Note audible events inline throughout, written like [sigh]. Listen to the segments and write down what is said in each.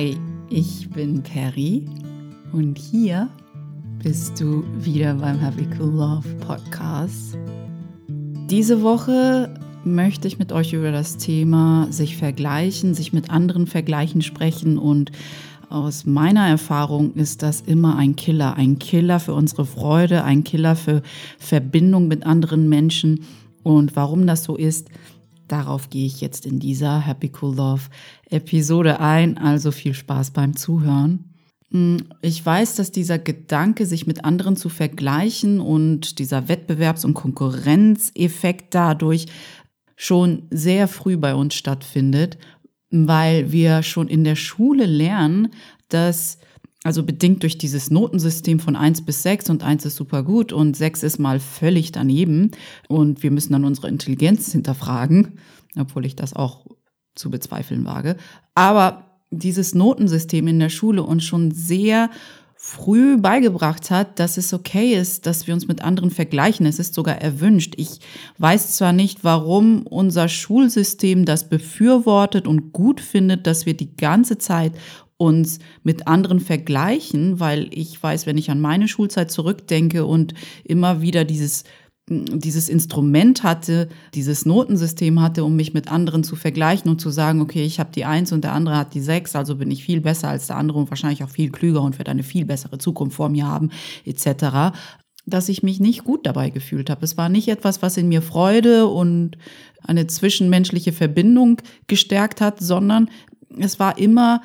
Hi, ich bin Perry und hier bist du wieder beim Happy Cool Love Podcast. Diese Woche möchte ich mit euch über das Thema sich vergleichen, sich mit anderen vergleichen sprechen und aus meiner Erfahrung ist das immer ein Killer, ein Killer für unsere Freude, ein Killer für Verbindung mit anderen Menschen. Und warum das so ist, Darauf gehe ich jetzt in dieser Happy Cool Love Episode ein. Also viel Spaß beim Zuhören. Hm, ich weiß, dass dieser Gedanke, sich mit anderen zu vergleichen und dieser Wettbewerbs- und Konkurrenzeffekt dadurch schon sehr früh bei uns stattfindet, weil wir schon in der Schule lernen, dass also bedingt durch dieses Notensystem von 1 bis 6 und 1 ist super gut und 6 ist mal völlig daneben und wir müssen dann unsere Intelligenz hinterfragen, obwohl ich das auch zu bezweifeln wage. Aber dieses Notensystem in der Schule uns schon sehr früh beigebracht hat, dass es okay ist, dass wir uns mit anderen vergleichen. Es ist sogar erwünscht. Ich weiß zwar nicht, warum unser Schulsystem das befürwortet und gut findet, dass wir die ganze Zeit uns mit anderen vergleichen, weil ich weiß, wenn ich an meine Schulzeit zurückdenke und immer wieder dieses dieses Instrument hatte, dieses Notensystem hatte, um mich mit anderen zu vergleichen und zu sagen, okay, ich habe die Eins und der andere hat die Sechs, also bin ich viel besser als der andere und wahrscheinlich auch viel klüger und werde eine viel bessere Zukunft vor mir haben, etc., dass ich mich nicht gut dabei gefühlt habe. Es war nicht etwas, was in mir Freude und eine zwischenmenschliche Verbindung gestärkt hat, sondern es war immer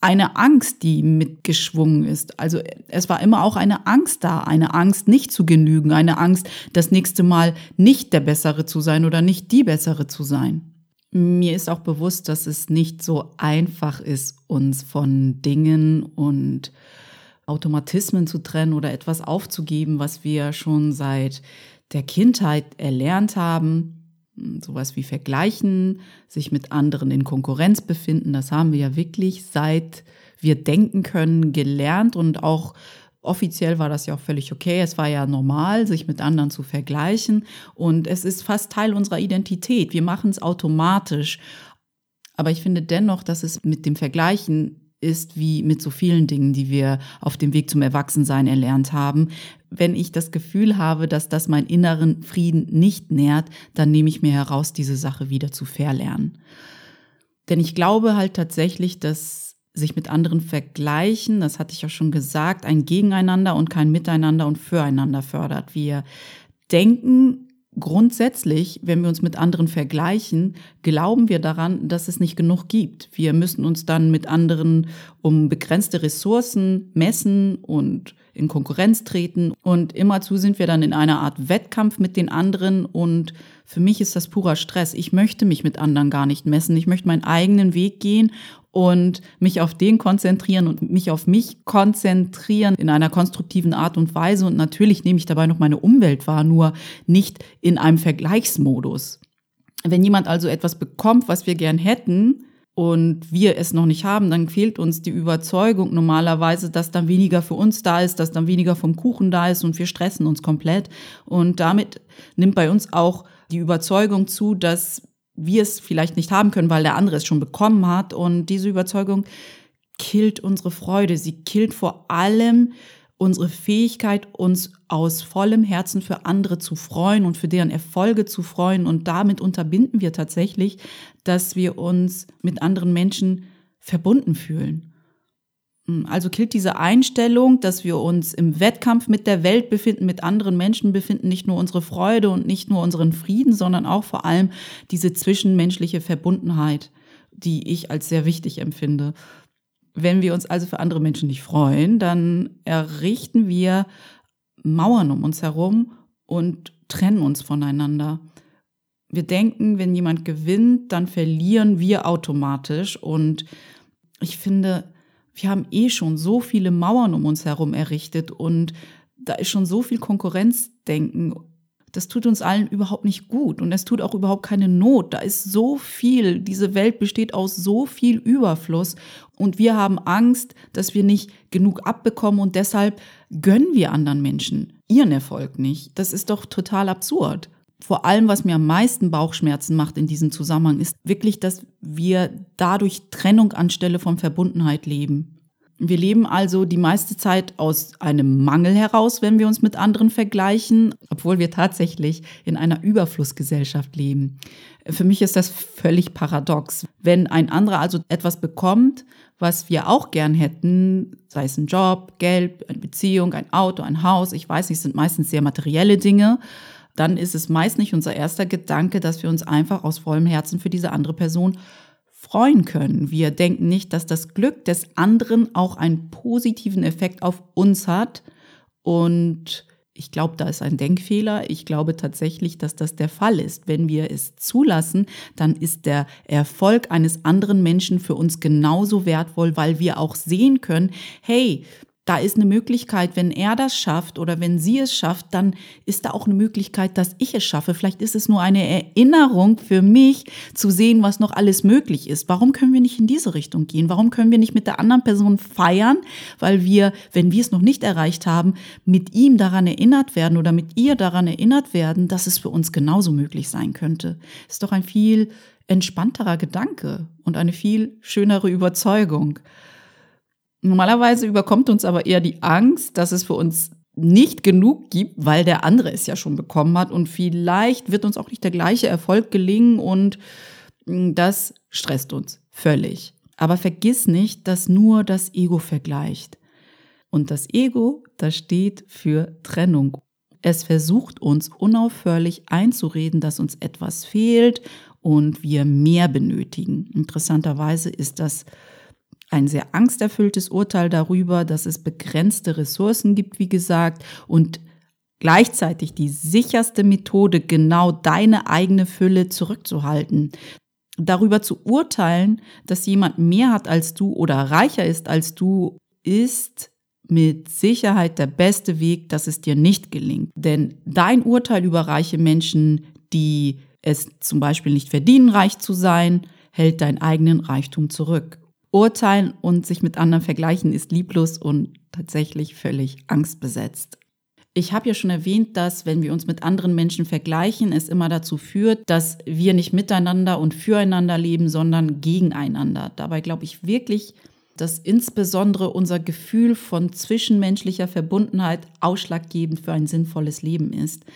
eine Angst, die mitgeschwungen ist. Also es war immer auch eine Angst da, eine Angst nicht zu genügen, eine Angst, das nächste Mal nicht der Bessere zu sein oder nicht die Bessere zu sein. Mir ist auch bewusst, dass es nicht so einfach ist, uns von Dingen und Automatismen zu trennen oder etwas aufzugeben, was wir schon seit der Kindheit erlernt haben sowas wie vergleichen, sich mit anderen in Konkurrenz befinden, das haben wir ja wirklich seit wir denken können gelernt und auch offiziell war das ja auch völlig okay. Es war ja normal, sich mit anderen zu vergleichen und es ist fast Teil unserer Identität. Wir machen es automatisch. Aber ich finde dennoch, dass es mit dem Vergleichen ist wie mit so vielen Dingen, die wir auf dem Weg zum Erwachsensein erlernt haben. Wenn ich das Gefühl habe, dass das meinen inneren Frieden nicht nährt, dann nehme ich mir heraus, diese Sache wieder zu verlernen. Denn ich glaube halt tatsächlich, dass sich mit anderen vergleichen, das hatte ich ja schon gesagt, ein Gegeneinander und kein Miteinander und Füreinander fördert. Wir denken Grundsätzlich, wenn wir uns mit anderen vergleichen, glauben wir daran, dass es nicht genug gibt. Wir müssen uns dann mit anderen um begrenzte Ressourcen messen und in Konkurrenz treten. Und immerzu sind wir dann in einer Art Wettkampf mit den anderen. Und für mich ist das purer Stress. Ich möchte mich mit anderen gar nicht messen. Ich möchte meinen eigenen Weg gehen und mich auf den konzentrieren und mich auf mich konzentrieren in einer konstruktiven Art und Weise. Und natürlich nehme ich dabei noch meine Umwelt wahr, nur nicht in einem Vergleichsmodus. Wenn jemand also etwas bekommt, was wir gern hätten, und wir es noch nicht haben, dann fehlt uns die Überzeugung normalerweise, dass dann weniger für uns da ist, dass dann weniger vom Kuchen da ist und wir stressen uns komplett. Und damit nimmt bei uns auch die Überzeugung zu, dass wir es vielleicht nicht haben können, weil der andere es schon bekommen hat. Und diese Überzeugung killt unsere Freude. Sie killt vor allem unsere Fähigkeit, uns aus vollem Herzen für andere zu freuen und für deren Erfolge zu freuen. Und damit unterbinden wir tatsächlich, dass wir uns mit anderen Menschen verbunden fühlen. Hm, also killt diese Einstellung, dass wir uns im Wettkampf mit der Welt befinden, mit anderen Menschen befinden, nicht nur unsere Freude und nicht nur unseren Frieden, sondern auch vor allem diese zwischenmenschliche Verbundenheit, die ich als sehr wichtig empfinde. Wenn wir uns also für andere Menschen nicht freuen, dann errichten wir Mauern um uns herum und trennen uns voneinander. Wir denken, wenn jemand gewinnt, dann verlieren wir automatisch. Und ich finde, wir haben eh schon so viele Mauern um uns herum errichtet und da ist schon so viel Konkurrenzdenken. Das tut uns allen überhaupt nicht gut und es tut auch überhaupt keine Not. Da ist so viel, diese Welt besteht aus so viel Überfluss und wir haben Angst, dass wir nicht genug abbekommen und deshalb gönnen wir anderen Menschen ihren Erfolg nicht. Das ist doch total absurd. vor allem, was mir am meisten Bauchschmerzen macht in diesem Zusammenhang, ist wirklich, dass wir dadurch Trennung anstelle von Verbundenheit leben. Wir leben also die meiste Zeit aus einem Mangel heraus, wenn wir uns mit anderen vergleichen, obwohl wir tatsächlich in einer Überflussgesellschaft leben. Für mich ist das völlig paradox. Wenn ein anderer also etwas bekommt, was wir auch gern hätten, sei es ein Job, Geld, eine Beziehung, ein Auto, ein Haus, ich weiß nicht, sind meistens sehr materielle Dinge, dann ist es meist nicht unser erster Gedanke, dass wir uns einfach aus vollem Herzen für diese andere Person freuen können. Wir denken nicht, dass das Glück des anderen auch einen positiven Effekt auf uns hat. Und ich glaube, da ist ein Denkfehler. Ich glaube tatsächlich, dass das der Fall ist. Wenn wir es zulassen, dann ist der Erfolg eines anderen Menschen für uns genauso wertvoll, weil wir auch sehen können, hey, da ist eine Möglichkeit, wenn er das schafft oder wenn sie es schafft, dann ist da auch eine Möglichkeit, dass ich es schaffe. Vielleicht ist es nur eine Erinnerung für mich zu sehen, was noch alles möglich ist. Warum können wir nicht in diese Richtung gehen? Warum können wir nicht mit der anderen Person feiern? Weil wir, wenn wir es noch nicht erreicht haben, mit ihm daran erinnert werden oder mit ihr daran erinnert werden, dass es für uns genauso möglich sein könnte. Ist doch ein viel entspannterer Gedanke und eine viel schönere Überzeugung. Normalerweise überkommt uns aber eher die Angst, dass es für uns nicht genug gibt, weil der andere es ja schon bekommen hat und vielleicht wird uns auch nicht der gleiche Erfolg gelingen und hm, das stresst uns völlig. Aber vergiss nicht, dass nur das Ego vergleicht. Und das Ego, das steht für Trennung. Es versucht uns unaufhörlich einzureden, dass uns etwas fehlt und wir mehr benötigen. Interessanterweise ist das ein sehr angsterfülltes Urteil darüber, dass es begrenzte Ressourcen gibt, wie gesagt, und gleichzeitig die sicherste Methode, genau deine eigene Fülle zurückzuhalten. Darüber zu urteilen, dass jemand mehr hat als du oder reicher ist als du, ist mit Sicherheit der beste Weg, dass es dir nicht gelingt. Denn dein Urteil über reiche Menschen, die es zum Beispiel nicht verdienen, reich zu sein, hält deinen eigenen Reichtum zurück. Urteilen und sich mit anderen vergleichen ist lieblos und tatsächlich völlig angstbesetzt. Ich habe ja schon erwähnt, dass wenn wir uns mit anderen Menschen vergleichen, es immer dazu führt, dass wir nicht miteinander und füreinander leben, sondern gegeneinander. Dabei glaube ich wirklich, dass insbesondere unser Gefühl von zwischenmenschlicher Verbundenheit ausschlaggebend für ein sinnvolles Leben ist.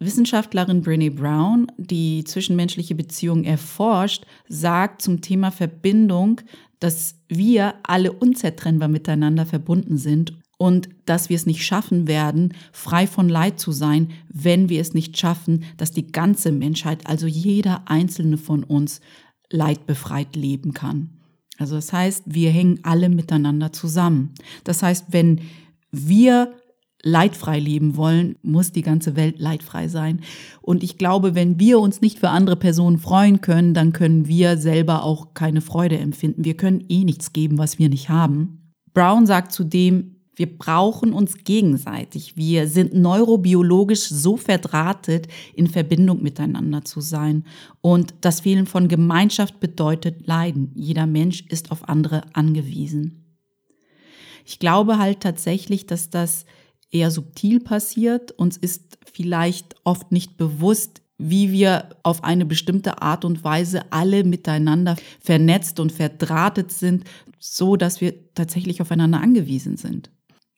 Wissenschaftlerin Brené Brown, die zwischenmenschliche Beziehungen erforscht, sagt zum Thema Verbindung, dass wir alle unzertrennbar miteinander verbunden sind und dass wir es nicht schaffen werden, frei von Leid zu sein, wenn wir es nicht schaffen, dass die ganze Menschheit, also jeder einzelne von uns, leidbefreit leben kann. Also das heißt, wir hängen alle miteinander zusammen. Das heißt, wenn wir leidfrei leben wollen, muss die ganze Welt leidfrei sein. Und ich glaube, wenn wir uns nicht für andere Personen freuen können, dann können wir selber auch keine Freude empfinden. Wir können eh nichts geben, was wir nicht haben. Brown sagt zudem, wir brauchen uns gegenseitig. Wir sind neurobiologisch so verdrahtet, in Verbindung miteinander zu sein. Und das Fehlen von Gemeinschaft bedeutet Leiden. Jeder Mensch ist auf andere angewiesen. Ich glaube halt tatsächlich, dass das eher subtil passiert. Uns ist vielleicht oft nicht bewusst, wie wir auf eine bestimmte Art und Weise alle miteinander vernetzt und verdrahtet sind, so dass wir tatsächlich aufeinander angewiesen sind.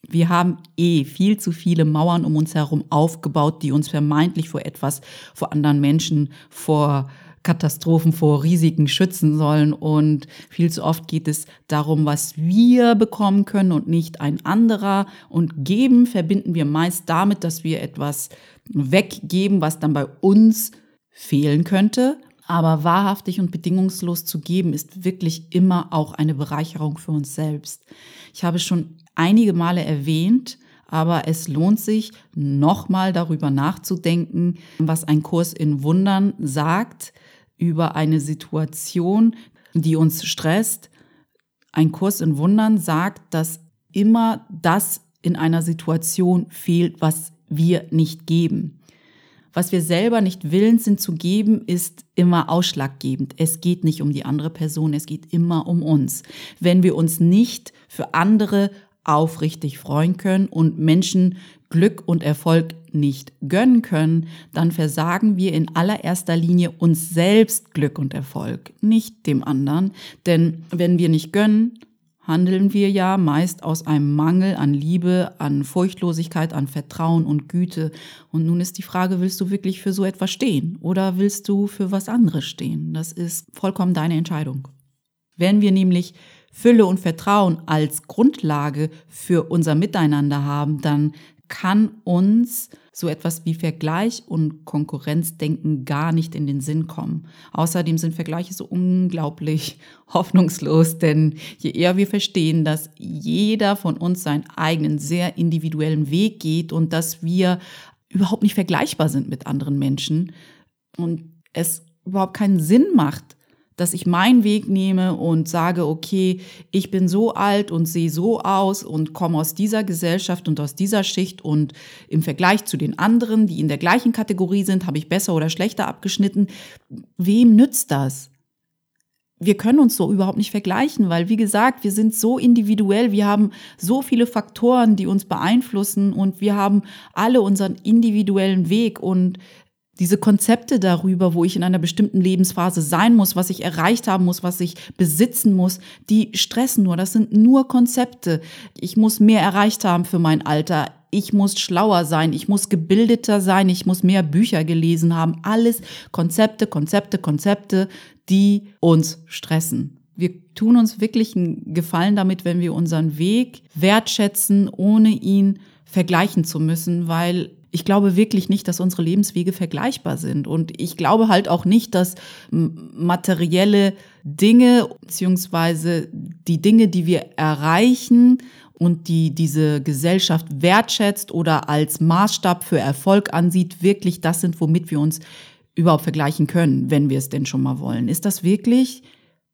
Wir haben eh viel zu viele Mauern um uns herum aufgebaut, die uns vermeintlich vor etwas, vor anderen Menschen, vor Katastrophen vor Risiken schützen sollen. Und viel zu oft geht es darum, was wir bekommen können und nicht ein anderer. Und geben verbinden wir meist damit, dass wir etwas weggeben, was dann bei uns fehlen könnte. Aber wahrhaftig und bedingungslos zu geben, ist wirklich immer auch eine Bereicherung für uns selbst. Ich habe schon einige Male erwähnt, aber es lohnt sich, nochmal darüber nachzudenken, was ein Kurs in Wundern sagt über eine Situation, die uns stresst. Ein Kurs in Wundern sagt, dass immer das in einer Situation fehlt, was wir nicht geben. Was wir selber nicht willens sind zu geben, ist immer ausschlaggebend. Es geht nicht um die andere Person, es geht immer um uns. Wenn wir uns nicht für andere aufrichtig freuen können und Menschen Glück und Erfolg nicht gönnen können, dann versagen wir in allererster Linie uns selbst Glück und Erfolg, nicht dem anderen. Denn wenn wir nicht gönnen, handeln wir ja meist aus einem Mangel an Liebe, an Furchtlosigkeit, an Vertrauen und Güte. Und nun ist die Frage, willst du wirklich für so etwas stehen oder willst du für was anderes stehen? Das ist vollkommen deine Entscheidung. Wenn wir nämlich Fülle und Vertrauen als Grundlage für unser Miteinander haben, dann kann uns so etwas wie Vergleich und Konkurrenzdenken gar nicht in den Sinn kommen. Außerdem sind Vergleiche so unglaublich [laughs] hoffnungslos, denn je eher wir verstehen, dass jeder von uns seinen eigenen sehr individuellen Weg geht und dass wir überhaupt nicht vergleichbar sind mit anderen Menschen und es überhaupt keinen Sinn macht, dass ich meinen Weg nehme und sage, okay, ich bin so alt und sehe so aus und komme aus dieser Gesellschaft und aus dieser Schicht und im Vergleich zu den anderen, die in der gleichen Kategorie sind, habe ich besser oder schlechter abgeschnitten. Wem nützt das? wir können uns so überhaupt nicht vergleichen, weil wie gesagt, wir sind so individuell, wir haben so viele Faktoren, die uns beeinflussen und wir haben alle unseren individuellen Weg und diese Konzepte darüber, wo ich in einer bestimmten Lebensphase sein muss, was ich erreicht haben muss, was ich besitzen muss, die stressen nur. Das sind nur Konzepte. Ich muss mehr erreicht haben für mein Alter. Ich muss schlauer sein. Ich muss gebildeter sein. Ich muss mehr Bücher gelesen haben. Alles Konzepte, Konzepte, Konzepte, die uns stressen. Wir tun uns wirklich einen Gefallen damit, wenn wir unseren Weg wertschätzen, ohne ihn vergleichen zu müssen, weil ich glaube wirklich nicht, dass unsere Lebenswege vergleichbar sind. Und ich glaube halt auch nicht, dass materielle Dinge beziehungsweise die Dinge, die wir erreichen und die diese Gesellschaft wertschätzt oder als Maßstab für Erfolg ansieht, wirklich das sind, womit wir uns überhaupt vergleichen können, wenn wir es denn schon mal wollen. Ist das wirklich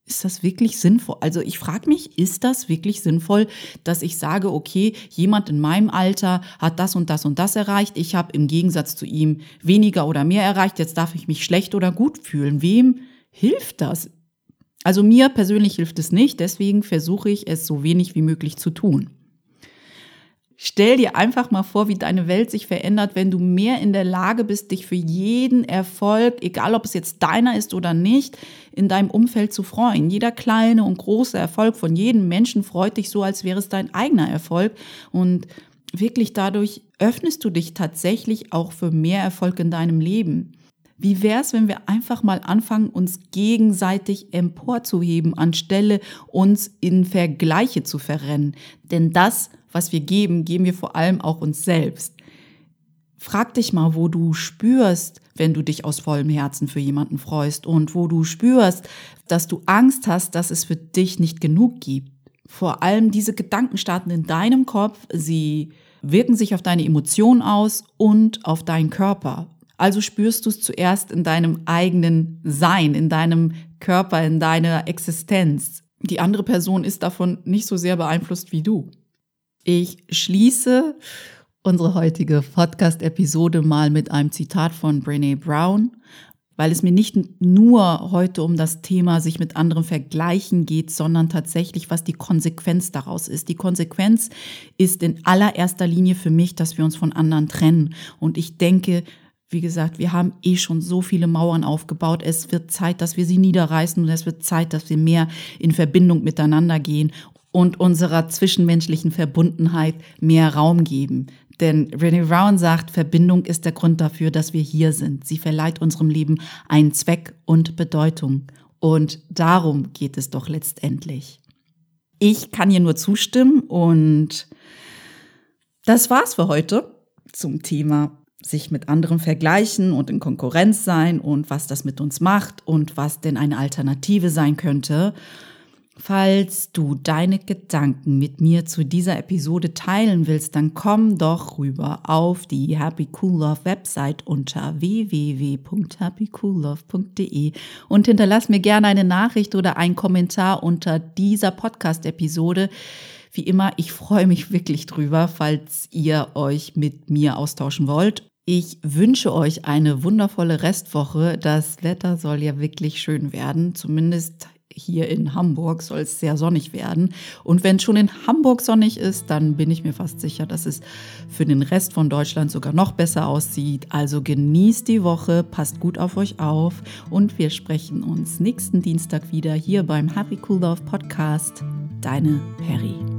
ist das wirklich sinnvoll? Also ich frage mich, ist das wirklich sinnvoll, dass ich sage, okay, jemand in meinem Alter hat das und das und das erreicht, ich habe im Gegensatz zu ihm weniger oder mehr erreicht, jetzt darf ich mich schlecht oder gut fühlen. Wem hilft das? Also mir persönlich hilft es nicht, deswegen versuche ich es so wenig wie möglich zu tun. Stell dir einfach mal vor, wie deine Welt sich verändert, wenn du mehr in der Lage bist, dich für jeden Erfolg, egal ob es jetzt deiner ist oder nicht, in deinem Umfeld zu freuen. Jeder kleine und große Erfolg von jedem Menschen freut dich so, als wäre es dein eigener Erfolg. Und wirklich dadurch öffnest du dich tatsächlich auch für mehr Erfolg in deinem Leben. Wie wäre es, wenn wir einfach mal anfangen, uns gegenseitig emporzuheben, anstelle uns in Vergleiche zu verrennen? Denn das was wir geben, geben wir vor allem auch uns selbst. Frag dich mal, wo du spürst, wenn du dich aus vollem Herzen für jemanden freust und wo du spürst, dass du Angst hast, dass es für dich nicht genug gibt. Vor allem diese Gedanken starten in deinem Kopf, sie wirken sich auf deine Emotionen aus und auf deinen Körper. Also spürst du es zuerst in deinem eigenen Sein, in deinem Körper, in deiner Existenz. Die andere Person ist davon nicht so sehr beeinflusst wie du. Ich schließe unsere heutige Podcast-Episode mal mit einem Zitat von Brene Brown, weil es mir nicht nur heute um das Thema sich mit anderen vergleichen geht, sondern tatsächlich, was die Konsequenz daraus ist. Die Konsequenz ist in allererster Linie für mich, dass wir uns von anderen trennen. Und ich denke, wie gesagt, wir haben eh schon so viele Mauern aufgebaut. Es wird Zeit, dass wir sie niederreißen und es wird Zeit, dass wir mehr in Verbindung miteinander gehen und unserer zwischenmenschlichen Verbundenheit mehr Raum geben. Denn Renee Brown sagt, Verbindung ist der Grund dafür, dass wir hier sind. Sie verleiht unserem Leben einen Zweck und Bedeutung. Und darum geht es doch letztendlich. Ich kann hier nur zustimmen und das war's für heute zum Thema sich mit anderen vergleichen und in Konkurrenz sein und was das mit uns macht und was denn eine Alternative sein könnte. Falls du deine Gedanken mit mir zu dieser Episode teilen willst, dann komm doch rüber auf die Happy Cool Love Website unter www.happycoollove.de und hinterlass mir gerne eine Nachricht oder einen Kommentar unter dieser Podcast-Episode. Wie immer, ich freue mich wirklich drüber, falls ihr euch mit mir austauschen wollt. Ich wünsche euch eine wundervolle Restwoche. Das Wetter soll ja wirklich schön werden. Zumindest hier in Hamburg soll es sehr sonnig werden. Und wenn es schon in Hamburg sonnig ist, dann bin ich mir fast sicher, dass es für den Rest von Deutschland sogar noch besser aussieht. Also genießt die Woche, passt gut auf euch auf und wir sprechen uns nächsten Dienstag wieder hier beim Happy Cool Love Podcast. Deine Perry.